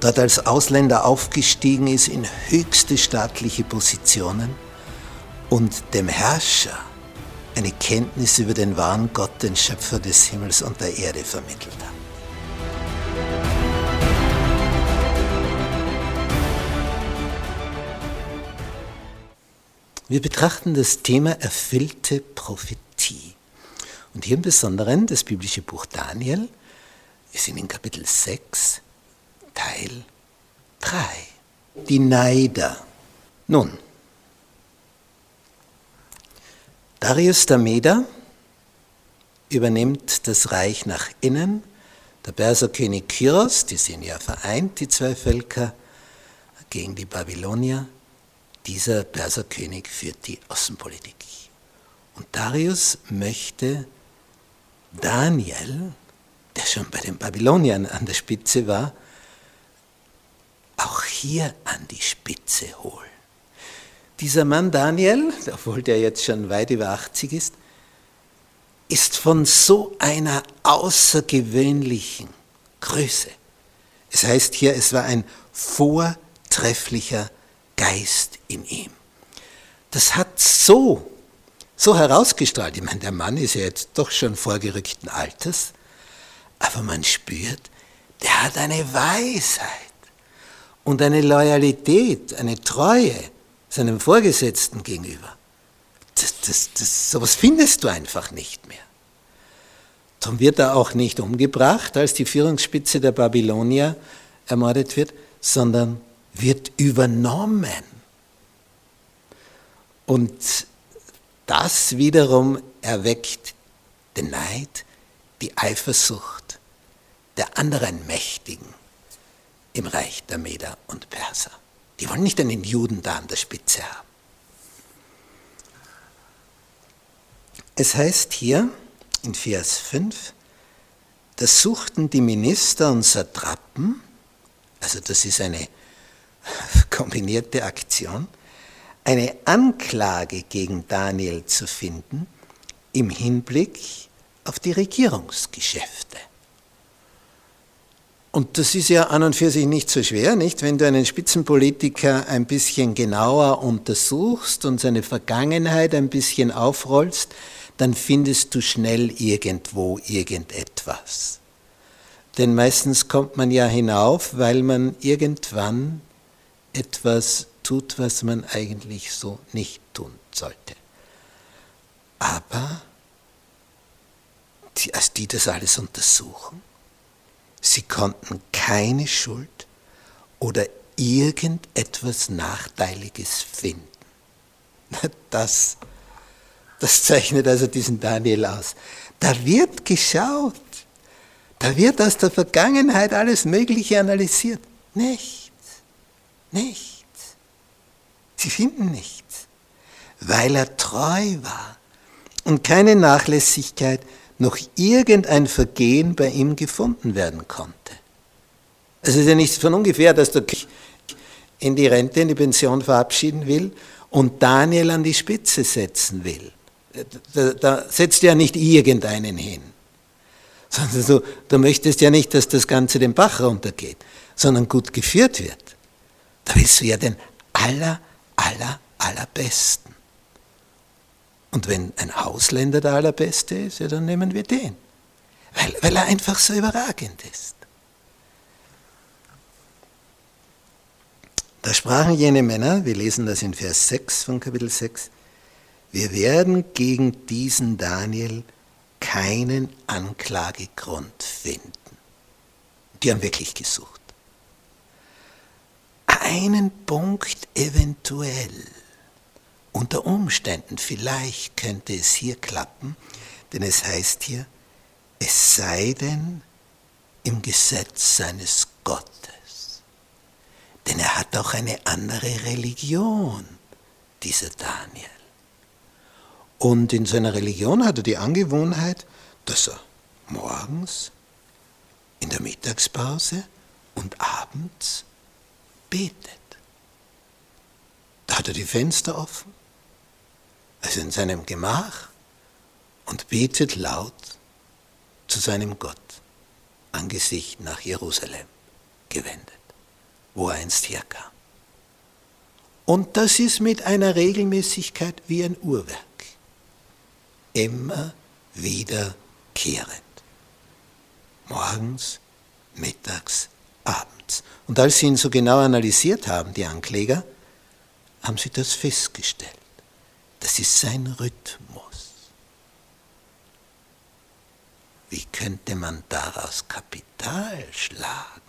dort als Ausländer aufgestiegen ist in höchste staatliche Positionen und dem Herrscher eine Kenntnis über den wahren Gott, den Schöpfer des Himmels und der Erde vermittelt hat. Wir betrachten das Thema erfüllte Prophetie. Und hier im Besonderen das biblische Buch Daniel. Wir sind in Kapitel 6, Teil 3. Die Neider. Nun, Darius der Meder übernimmt das Reich nach innen. Der Perserkönig Kyros, die sind ja vereint, die zwei Völker, gegen die Babylonier dieser Perserkönig führt die Außenpolitik. Und Darius möchte Daniel, der schon bei den Babyloniern an der Spitze war, hier an die Spitze holen. Dieser Mann Daniel, obwohl der jetzt schon weit über 80 ist, ist von so einer außergewöhnlichen Größe. Es heißt hier, es war ein vortrefflicher Geist in ihm. Das hat so, so herausgestrahlt. Ich meine, der Mann ist ja jetzt doch schon vorgerückten Alters, aber man spürt, der hat eine Weisheit und eine Loyalität, eine Treue seinem Vorgesetzten gegenüber. Das, das, das, sowas findest du einfach nicht mehr. Darum wird er auch nicht umgebracht, als die Führungsspitze der Babylonier ermordet wird, sondern wird übernommen. Und das wiederum erweckt den Neid, die Eifersucht der anderen Mächtigen im Reich der Meder und Perser. Die wollen nicht einen Juden da an der Spitze haben. Es heißt hier in Vers 5, da suchten die Minister und Satrapen, also das ist eine kombinierte Aktion, eine Anklage gegen Daniel zu finden im Hinblick auf die Regierungsgeschäfte. Und das ist ja an und für sich nicht so schwer, nicht? Wenn du einen Spitzenpolitiker ein bisschen genauer untersuchst und seine Vergangenheit ein bisschen aufrollst, dann findest du schnell irgendwo irgendetwas. Denn meistens kommt man ja hinauf, weil man irgendwann etwas tut, was man eigentlich so nicht tun sollte. Aber die, als die das alles untersuchen, sie konnten keine Schuld oder irgendetwas Nachteiliges finden. Das, das zeichnet also diesen Daniel aus. Da wird geschaut, da wird aus der Vergangenheit alles Mögliche analysiert. Nicht. Nichts. Sie finden nichts, weil er treu war und keine Nachlässigkeit noch irgendein Vergehen bei ihm gefunden werden konnte. Es ist ja nicht von ungefähr, dass der König in die Rente, in die Pension verabschieden will und Daniel an die Spitze setzen will. Da, da setzt ja nicht irgendeinen hin, sondern du, du möchtest ja nicht, dass das Ganze den Bach runtergeht, sondern gut geführt wird. Da willst du ja den aller, aller, allerbesten. Und wenn ein Ausländer der allerbeste ist, ja, dann nehmen wir den. Weil, weil er einfach so überragend ist. Da sprachen jene Männer, wir lesen das in Vers 6 von Kapitel 6, wir werden gegen diesen Daniel keinen Anklagegrund finden. Die haben wirklich gesucht einen Punkt eventuell, unter Umständen vielleicht könnte es hier klappen, denn es heißt hier, es sei denn im Gesetz seines Gottes. Denn er hat auch eine andere Religion, dieser Daniel. Und in seiner Religion hat er die Angewohnheit, dass er morgens, in der Mittagspause und abends betet. Da hat er die Fenster offen, also in seinem Gemach, und betet laut zu seinem Gott, Angesicht nach Jerusalem gewendet, wo er einst herkam. Und das ist mit einer Regelmäßigkeit wie ein Uhrwerk, immer wiederkehrend. Morgens, mittags, abends. Und als sie ihn so genau analysiert haben, die Ankläger, haben sie das festgestellt. Das ist sein Rhythmus. Wie könnte man daraus Kapital schlagen?